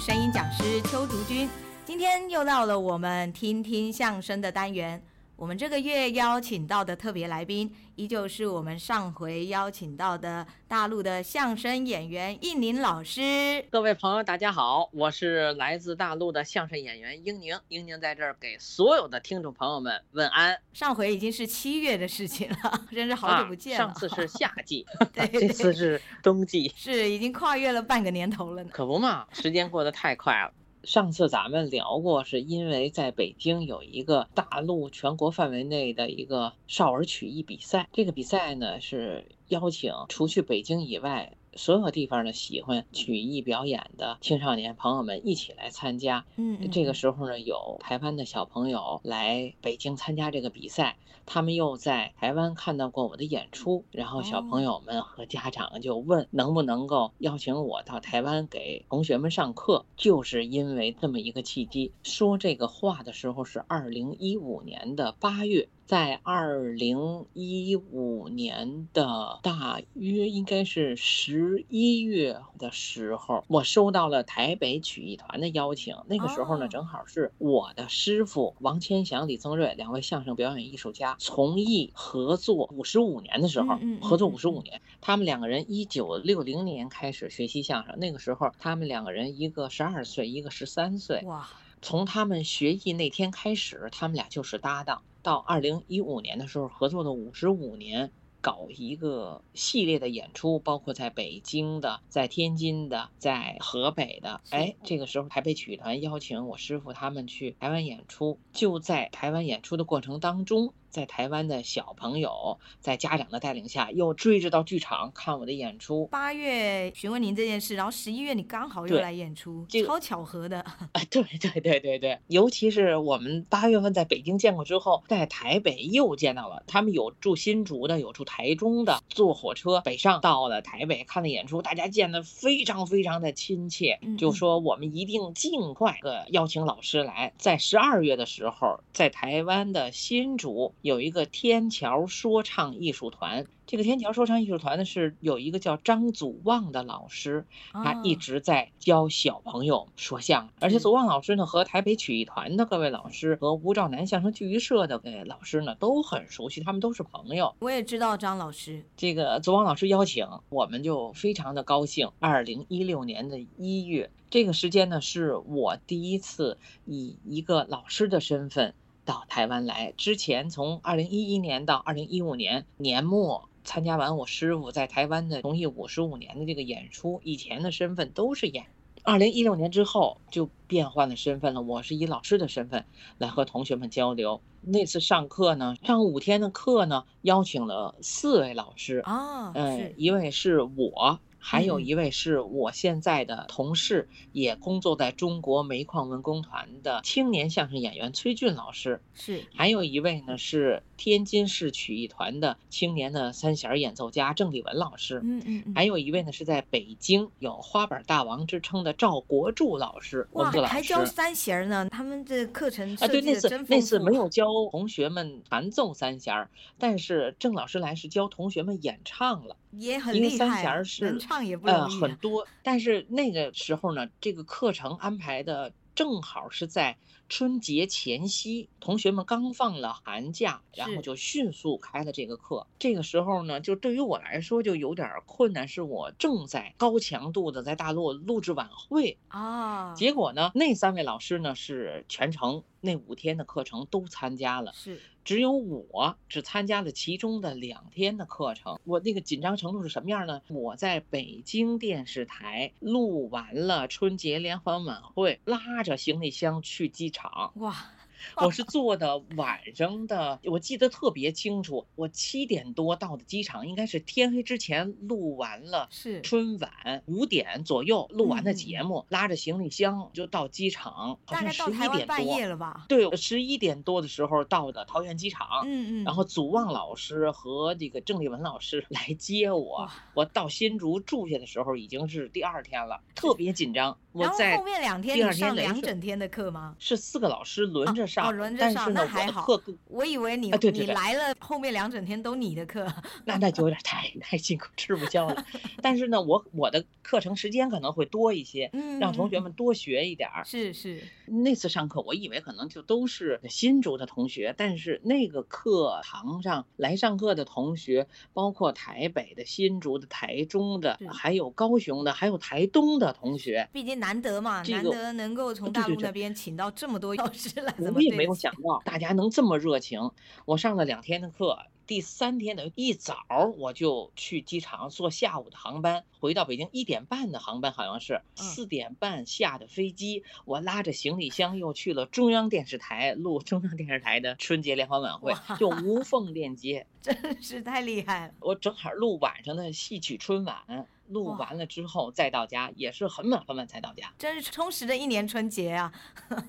声音讲师邱竹君。今天又到了我们听听相声的单元。我们这个月邀请到的特别来宾，依旧是我们上回邀请到的大陆的相声演员应宁老师。各位朋友，大家好，我是来自大陆的相声演员英宁。英宁在这儿给所有的听众朋友们问安。上回已经是七月的事情了，真是好久不见了。啊、上次是夏季，对，这次是冬季，是已经跨越了半个年头了呢。可不嘛，时间过得太快了。上次咱们聊过，是因为在北京有一个大陆全国范围内的一个少儿曲艺比赛。这个比赛呢，是邀请除去北京以外所有地方的喜欢曲艺表演的青少年朋友们一起来参加。嗯，这个时候呢，有台湾的小朋友来北京参加这个比赛。他们又在台湾看到过我的演出，然后小朋友们和家长就问能不能够邀请我到台湾给同学们上课，就是因为这么一个契机。说这个话的时候是二零一五年的八月。在二零一五年的大约应该是十一月的时候，我收到了台北曲艺团的邀请。那个时候呢，正好是我的师傅王千祥、李增瑞两位相声表演艺术家从艺合作五十五年的时候，合作五十五年。他们两个人一九六零年开始学习相声，那个时候他们两个人一个十二岁，一个十三岁。哇！从他们学艺那天开始，他们俩就是搭档。到二零一五年的时候，合作了五十五年，搞一个系列的演出，包括在北京的、在天津的、在河北的。哎，这个时候台北曲艺团邀请我师傅他们去台湾演出，就在台湾演出的过程当中。在台湾的小朋友在家长的带领下，又追着到剧场看我的演出。八月询问您这件事，然后十一月你刚好又来演出，超巧合的。啊，对对对对对，尤其是我们八月份在北京见过之后，在台北又见到了。他们有住新竹的，有住台中的，坐火车北上到了台北看的演出，大家见得非常非常的亲切，就说我们一定尽快的邀请老师来。在十二月的时候，在台湾的新竹。有一个天桥说唱艺术团。这个天桥说唱艺术团呢，是有一个叫张祖旺的老师，他一直在教小朋友说相声。而且祖旺老师呢，和台北曲艺团的各位老师和吴兆南相声剧艺社的各位老师呢，都很熟悉，他们都是朋友。我也知道张老师。这个祖旺老师邀请，我们就非常的高兴。二零一六年的一月，这个时间呢，是我第一次以一个老师的身份。到台湾来之前，从二零一一年到二零一五年年末，参加完我师傅在台湾的从艺五十五年的这个演出，以前的身份都是演。二零一六年之后就变换了身份了，我是以老师的身份来和同学们交流。那次上课呢，上五天的课呢，邀请了四位老师啊，嗯，一位是我。还有一位是我现在的同事，也工作在中国煤矿文工团的青年相声演员崔俊老师。是，还有一位呢是天津市曲艺团的青年的三弦演奏家郑立文老师。嗯嗯。还有一位呢是在北京有花板大王之称的赵国柱老师。哇，还教三弦呢？他们这课程啊，对，那次那次没有教同学们弹奏三弦，但是郑老师来是教同学们演唱了。也很厉害，因为三弦是能唱也不容易，呃，很多。但是那个时候呢，这个课程安排的正好是在春节前夕，同学们刚放了寒假，然后就迅速开了这个课。这个时候呢，就对于我来说就有点困难，是我正在高强度的在大陆录制晚会啊。结果呢，那三位老师呢是全程那五天的课程都参加了。是。只有我只参加了其中的两天的课程，我那个紧张程度是什么样呢？我在北京电视台录完了春节联欢晚会，拉着行李箱去机场。哇！我是坐的晚上的，我记得特别清楚。我七点多到的机场，应该是天黑之前录完了。是春晚五点左右录完的节目，拉着行李箱就到机场，好像十一点多。半夜了吧？对，十一点多的时候到的桃园机场。嗯嗯。然后祖望老师和这个郑丽文老师来接我。我到新竹住下的时候已经是第二天了，特别紧张。我在后面两天上两整天的课吗？是四个老师轮着。上，哦，轮着上，那还好。我的课我以为你、你来了，后面两整天都你的课，那那就有点太太辛苦，吃不消了。但是呢，我我的课程时间可能会多一些，嗯，让同学们多学一点儿。是是，那次上课，我以为可能就都是新竹的同学，但是那个课堂上来上课的同学，包括台北的、新竹的、台中的，还有高雄的，还有台东的同学。毕竟难得嘛，这个、难得能够从大陆那边请到这么多 老师来，我也没有想到大家能这么热情。我上了两天的课。第三天的一早我就去机场坐下午的航班回到北京，一点半的航班好像是四点半下的飞机。我拉着行李箱又去了中央电视台录中央电视台的春节联欢晚会，就无缝链接，真是太厉害了。我正好录晚上的戏曲春晚。录完了之后再到家，也是很晚很晚才到家，真是充实的一年春节啊！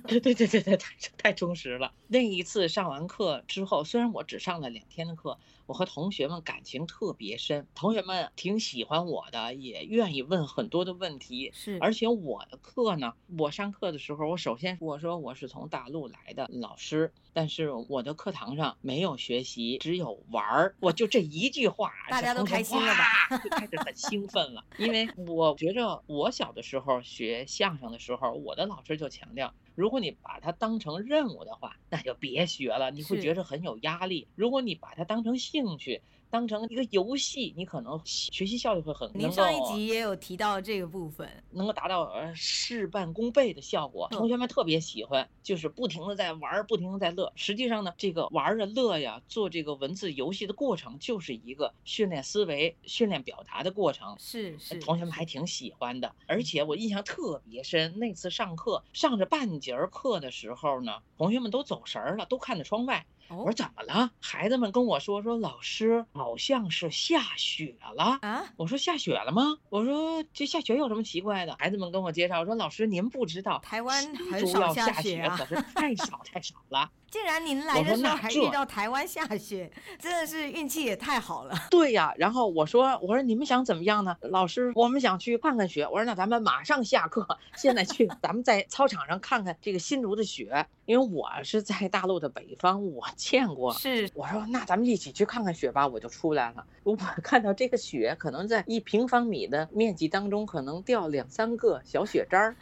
对 对对对对，太太充实了。那一次上完课之后，虽然我只上了两天的课，我和同学们感情特别深，同学们挺喜欢我的，也愿意问很多的问题。是，而且我的课呢，我上课的时候，我首先我说我是从大陆来的老师，但是我的课堂上没有学习，只有玩儿。我就这一句话，大家都开心了吧？就开始很兴奋了。因为我觉着我小的时候学相声的时候，我的老师就强调，如果你把它当成任务的话，那就别学了，你会觉着很有压力。如果你把它当成兴趣，当成一个游戏，你可能学习效率会很。您上一集也有提到这个部分，能够达到呃事半功倍的效果。同学们特别喜欢，就是不停的在玩，不停的在乐。实际上呢，这个玩的乐呀，做这个文字游戏的过程，就是一个训练思维、训练表达的过程。是是，同学们还挺喜欢的。而且我印象特别深，那次上课上着半节课的时候呢，同学们都走神儿了，都看着窗外。我说怎么了？孩子们跟我说说，老师好像是下雪了啊！我说下雪了吗？我说这下雪有什么奇怪的？孩子们跟我介绍说，老师您不知道，台湾很少下雪啊，可是太少太少了。竟然您来的时候还遇到台湾下雪，真的是运气也太好了。对呀，然后我说我说你们想怎么样呢？老师，我们想去看看雪。我说那咱们马上下课，现在去，咱们在操场上看看这个新竹的雪。因为我是在大陆的北方，我见过。是，我说那咱们一起去看看雪吧。我就出来了，我看到这个雪可能在一平方米的面积当中，可能掉两三个小雪渣儿，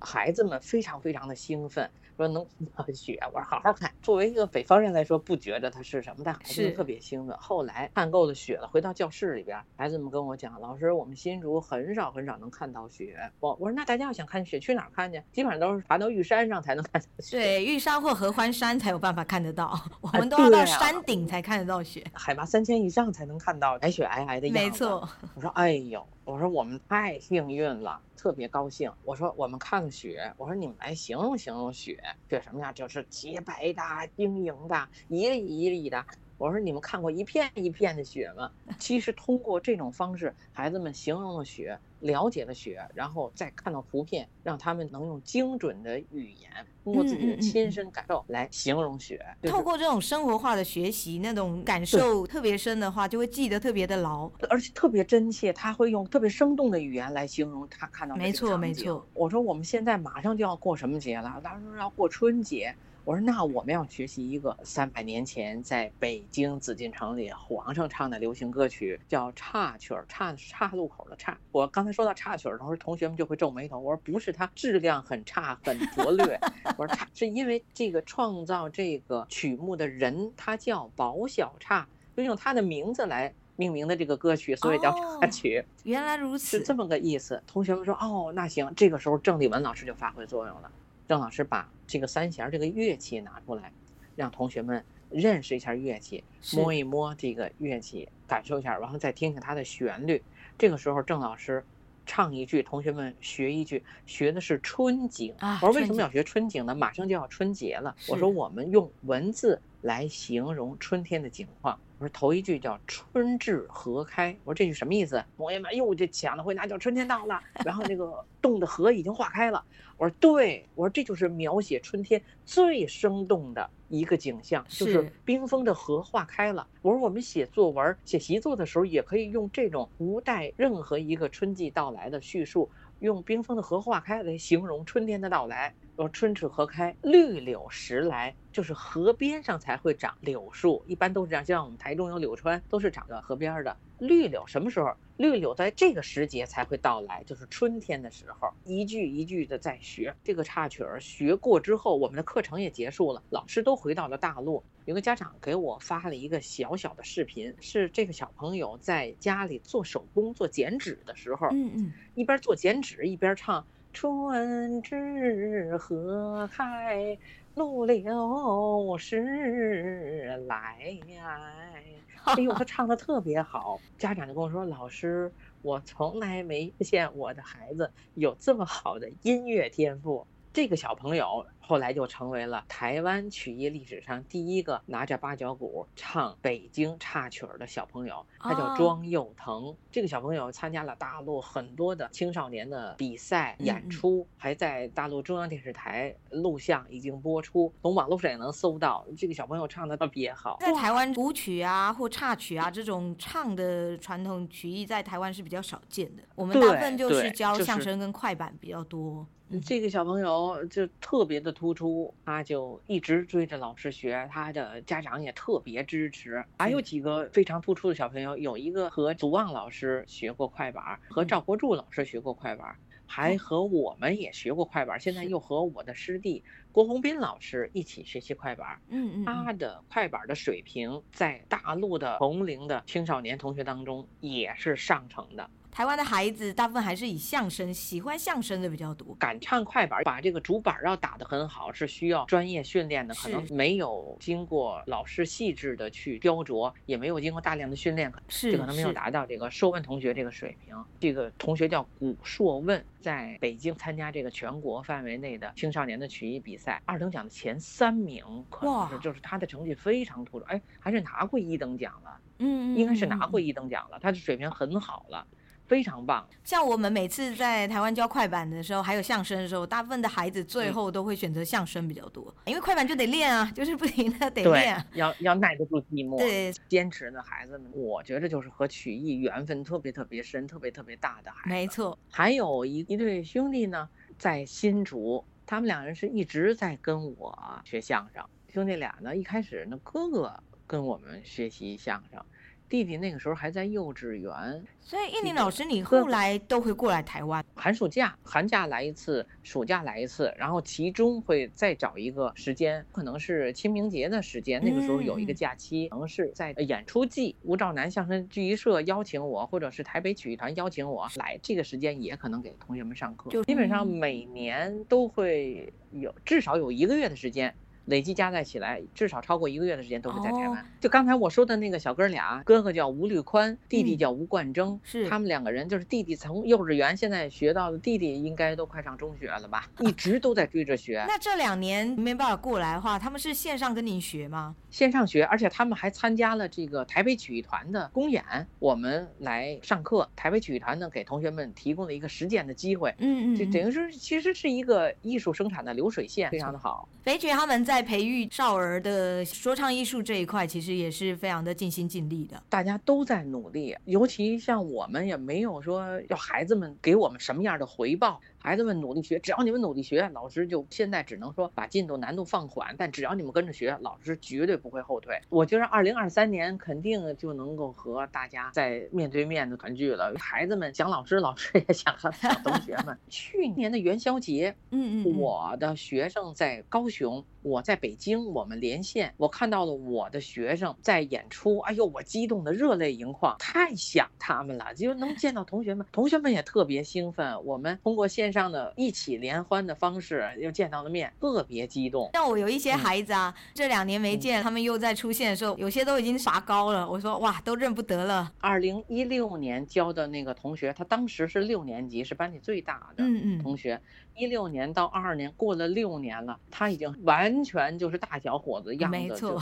孩子们非常非常的兴奋。说能看到雪，我说好好看。作为一个北方人来说，不觉得它是什么，但孩子们特别兴奋。后来看够了雪了，回到教室里边，孩子们跟我讲：“老师，我们新竹很少很少能看到雪。”我我说：“那大家要想看雪，去哪儿看去？基本上都是爬到玉山上才能看到雪。对，玉山或合欢山才有办法看得到。我们都要到山顶才看得到雪，海拔三千以上才能看到白雪皑皑的样子。没错。我说：“哎呦。”我说我们太幸运了，特别高兴。我说我们看看雪，我说你们来形容形容雪，雪什么样？就是洁白的、晶莹的、一粒一粒的。我说你们看过一片一片的雪吗？其实通过这种方式，孩子们形容了雪，了解了雪，然后再看到图片，让他们能用精准的语言，通过自己的亲身感受来形容雪。嗯嗯嗯。透过这种生活化的学习，那种感受特别深的话，就会记得特别的牢，而且特别真切。他会用特别生动的语言来形容他看到的。没错，没错。我说我们现在马上就要过什么节了？他说要过春节。我说那我们要学习一个三百年前在北京紫禁城里皇上唱的流行歌曲，叫岔曲儿，岔岔路口的岔。我刚才说到岔曲儿，同时同学们就会皱眉头。我说不是，它质量很差，很拙劣。我说岔是因为这个创造这个曲目的人，他叫宝小岔，就用他的名字来命名的这个歌曲，所以叫插曲。哦，原来如此，是这么个意思。同学们说哦，那行，这个时候郑丽文老师就发挥作用了。郑老师把这个三弦这个乐器拿出来，让同学们认识一下乐器，摸一摸这个乐器，感受一下，然后再听听它的旋律。这个时候，郑老师唱一句，同学们学一句，学的是春景。我说为什么要学春景呢？马上就要春节了。我说我们用文字来形容春天的景况。我说头一句叫春至河开，我说这句什么意思？同学们哟，这抢了回答叫春天到了，然后那个 冻的河已经化开了。我说对，我说这就是描写春天最生动的一个景象，就是冰封的河化开了。我说我们写作文、写习作的时候，也可以用这种不带任何一个春季到来的叙述。用冰封的河化开来形容春天的到来。说春至河开，绿柳时来，就是河边上才会长柳树，一般都是这样。像我们台中有柳川，都是长在河边的。绿柳什么时候？绿柳在这个时节才会到来，就是春天的时候。一句一句的在学这个插曲儿，学过之后，我们的课程也结束了，老师都回到了大陆。有个家长给我发了一个小小的视频，是这个小朋友在家里做手工、做剪纸的时候，嗯嗯，一边做剪纸一边唱。春至河开，绿柳时来。哎呦，他唱的特别好，家长就跟我说：“老师，我从来没见我的孩子有这么好的音乐天赋。”这个小朋友。后来就成为了台湾曲艺历史上第一个拿着八角鼓唱北京插曲儿的小朋友，他叫庄佑腾。Oh. 这个小朋友参加了大陆很多的青少年的比赛演出，嗯、还在大陆中央电视台录像已经播出，从网络上也能搜到。这个小朋友唱的特别好。在台湾古曲啊或插曲啊这种唱的传统曲艺，在台湾是比较少见的。我们大部分就是教相声跟快板比较多。这个小朋友就特别的突出，他就一直追着老师学，他的家长也特别支持。还有几个非常突出的小朋友，有一个和祖望老师学过快板，和赵国柱老师学过快板，还和我们也学过快板，现在又和我的师弟郭宏斌老师一起学习快板。嗯嗯，他的快板的水平在大陆的同龄的青少年同学当中也是上乘的。台湾的孩子大部分还是以相声，喜欢相声的比较多。敢唱快板，把这个主板要打得很好，是需要专业训练的，可能没有经过老师细致的去雕琢，也没有经过大量的训练，是就可能没有达到这个硕问同学这个水平。这个同学叫古硕问，在北京参加这个全国范围内的青少年的曲艺比赛，二等奖的前三名，可能是就是他的成绩非常突出，哎，还是拿过一等奖了，嗯，应该是拿过一等奖了，他的水平很好了。非常棒，像我们每次在台湾教快板的时候，还有相声的时候，大部分的孩子最后都会选择相声比较多，嗯、因为快板就得练啊，就是不停的得练、啊，要要耐得住寂寞，对，坚持的孩子们，我觉得就是和曲艺缘分特别特别深、特别特别大的孩子。没错，还有一一对兄弟呢，在新竹，他们两人是一直在跟我学相声。兄弟俩呢，一开始呢，哥哥跟我们学习相声。弟弟那个时候还在幼稚园，所以印尼老师，你后来都会过来台湾，寒暑假，寒假来一次，暑假来一次，然后其中会再找一个时间，可能是清明节的时间，那个时候有一个假期，可能是在演出季，吴兆南相声剧艺社邀请我，或者是台北曲艺团邀请我来，这个时间也可能给同学们上课，就。基本上每年都会有至少有一个月的时间。累计加在起来，至少超过一个月的时间都是在台湾。就刚才我说的那个小哥俩，哥哥叫吴律宽，弟弟叫吴冠征，是他们两个人，就是弟弟从幼稚园现在学到的，弟弟应该都快上中学了吧，一直都在追着学。那这两年没办法过来的话，他们是线上跟您学吗？线上学，而且他们还参加了这个台北曲艺团的公演，我们来上课。台北曲艺团呢，给同学们提供了一个实践的机会。嗯嗯，就等于说，其实是一个艺术生产的流水线，非常的好。北曲他们在。在培育少儿的说唱艺术这一块，其实也是非常的尽心尽力的。大家都在努力，尤其像我们也没有说要孩子们给我们什么样的回报。孩子们努力学，只要你们努力学，老师就现在只能说把进度难度放缓，但只要你们跟着学，老师绝对不会后退。我觉得二零二三年肯定就能够和大家在面对面的团聚了。孩子们想老师，老师也想和小 同学们。去年的元宵节，嗯嗯，我的学生在高雄，我在北京，我们连线，我看到了我的学生在演出，哎呦，我激动的热泪盈眶，太想他们了，就能见到同学们，同学们也特别兴奋。我们通过线上。这样的一起联欢的方式又见到了面，特别激动。像我有一些孩子啊，嗯、这两年没见，他们又在出现的时候，有些都已经拔高了。我说哇，都认不得了。二零一六年教的那个同学，他当时是六年级，是班里最大的同学。嗯嗯一六年到二二年，过了六年了，他已经完全就是大小伙子样子，没错，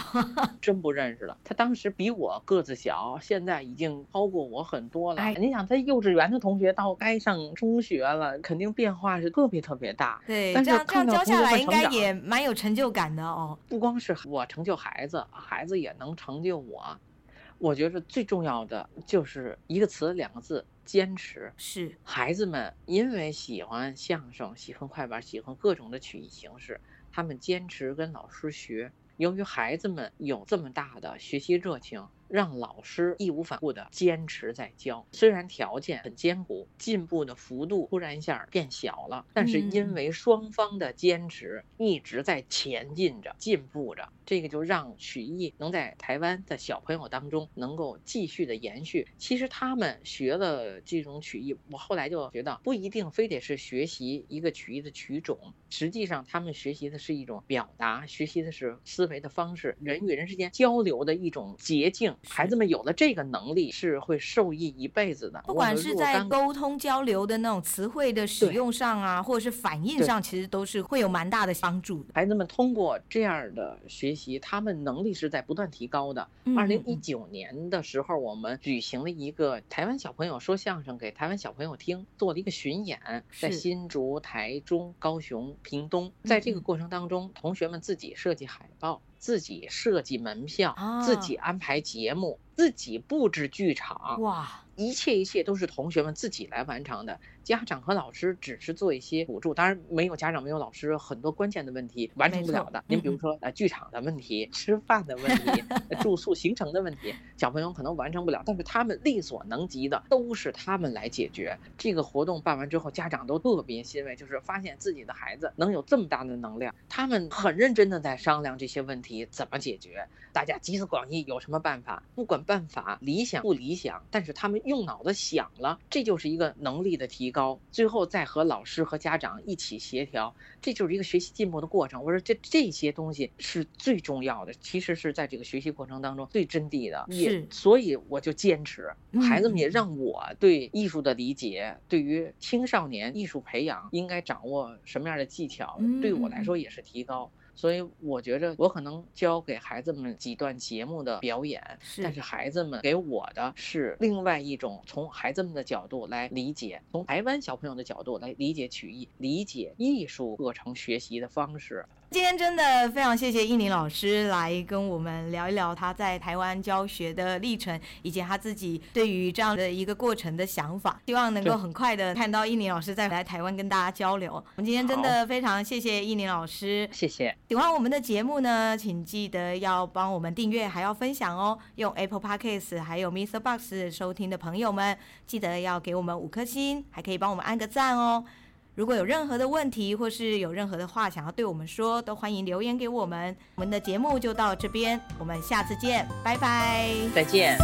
真不认识了。他当时比我个子小，现在已经超过我很多了。哎，你想，他幼稚园的同学到该上中学了，肯定变化是特别特别大。对，但是这样这样教下来，应该也蛮有成就感的哦。不光是我成就孩子，孩子也能成就我。我觉得最重要的就是一个词，两个字：坚持。是孩子们因为喜欢相声，喜欢快板，喜欢各种的曲艺形式，他们坚持跟老师学。由于孩子们有这么大的学习热情。让老师义无反顾地坚持在教，虽然条件很艰苦，进步的幅度突然一下变小了，但是因为双方的坚持，一直在前进着、进步着，这个就让曲艺能在台湾的小朋友当中能够继续的延续。其实他们学了这种曲艺，我后来就觉得不一定非得是学习一个曲艺的曲种，实际上他们学习的是一种表达，学习的是思维的方式，人与人之间交流的一种捷径。孩子们有了这个能力，是会受益一辈子的。不管是在沟通交流的那种词汇的使用上啊，或者是反应上，其实都是会有蛮大的帮助的。孩子们通过这样的学习，他们能力是在不断提高的。二零一九年的时候，我们举行了一个台湾小朋友说相声给台湾小朋友听，做了一个巡演，在新竹、台中、高雄、屏东。在这个过程当中，同学们自己设计海报。自己设计门票，自己安排节目，自己布置剧场。哇！一切一切都是同学们自己来完成的，家长和老师只是做一些辅助。当然，没有家长，没有老师，很多关键的问题完成不了的。您比如说，呃，剧场的问题、吃饭的问题、住宿行程的问题，小朋友可能完成不了，但是他们力所能及的都是他们来解决。这个活动办完之后，家长都特别欣慰，就是发现自己的孩子能有这么大的能量，他们很认真的在商量这些问题怎么解决。大家集思广益，有什么办法？不管办法理想不理想，但是他们。用脑子想了，这就是一个能力的提高。最后再和老师和家长一起协调，这就是一个学习进步的过程。我说这这些东西是最重要的，其实是在这个学习过程当中最真谛的。也所以我就坚持，孩子们也让我对艺术的理解，对于青少年艺术培养应该掌握什么样的技巧，对我来说也是提高。所以我觉着我可能教给孩子们几段节目的表演，但是孩子们给我的是另外一种从孩子们的角度来理解，从台湾小朋友的角度来理解曲艺，理解艺术课程学习的方式。今天真的非常谢谢应麟老师来跟我们聊一聊他在台湾教学的历程，以及他自己对于这样的一个过程的想法。希望能够很快的看到应麟老师再来台湾跟大家交流。我们今天真的非常谢谢应麟老师，谢谢。喜欢我们的节目呢，请记得要帮我们订阅，还要分享哦。用 Apple Podcast 还有 Mr. Box 收听的朋友们，记得要给我们五颗星，还可以帮我们按个赞哦。如果有任何的问题，或是有任何的话想要对我们说，都欢迎留言给我们。我们的节目就到这边，我们下次见，拜拜，再见。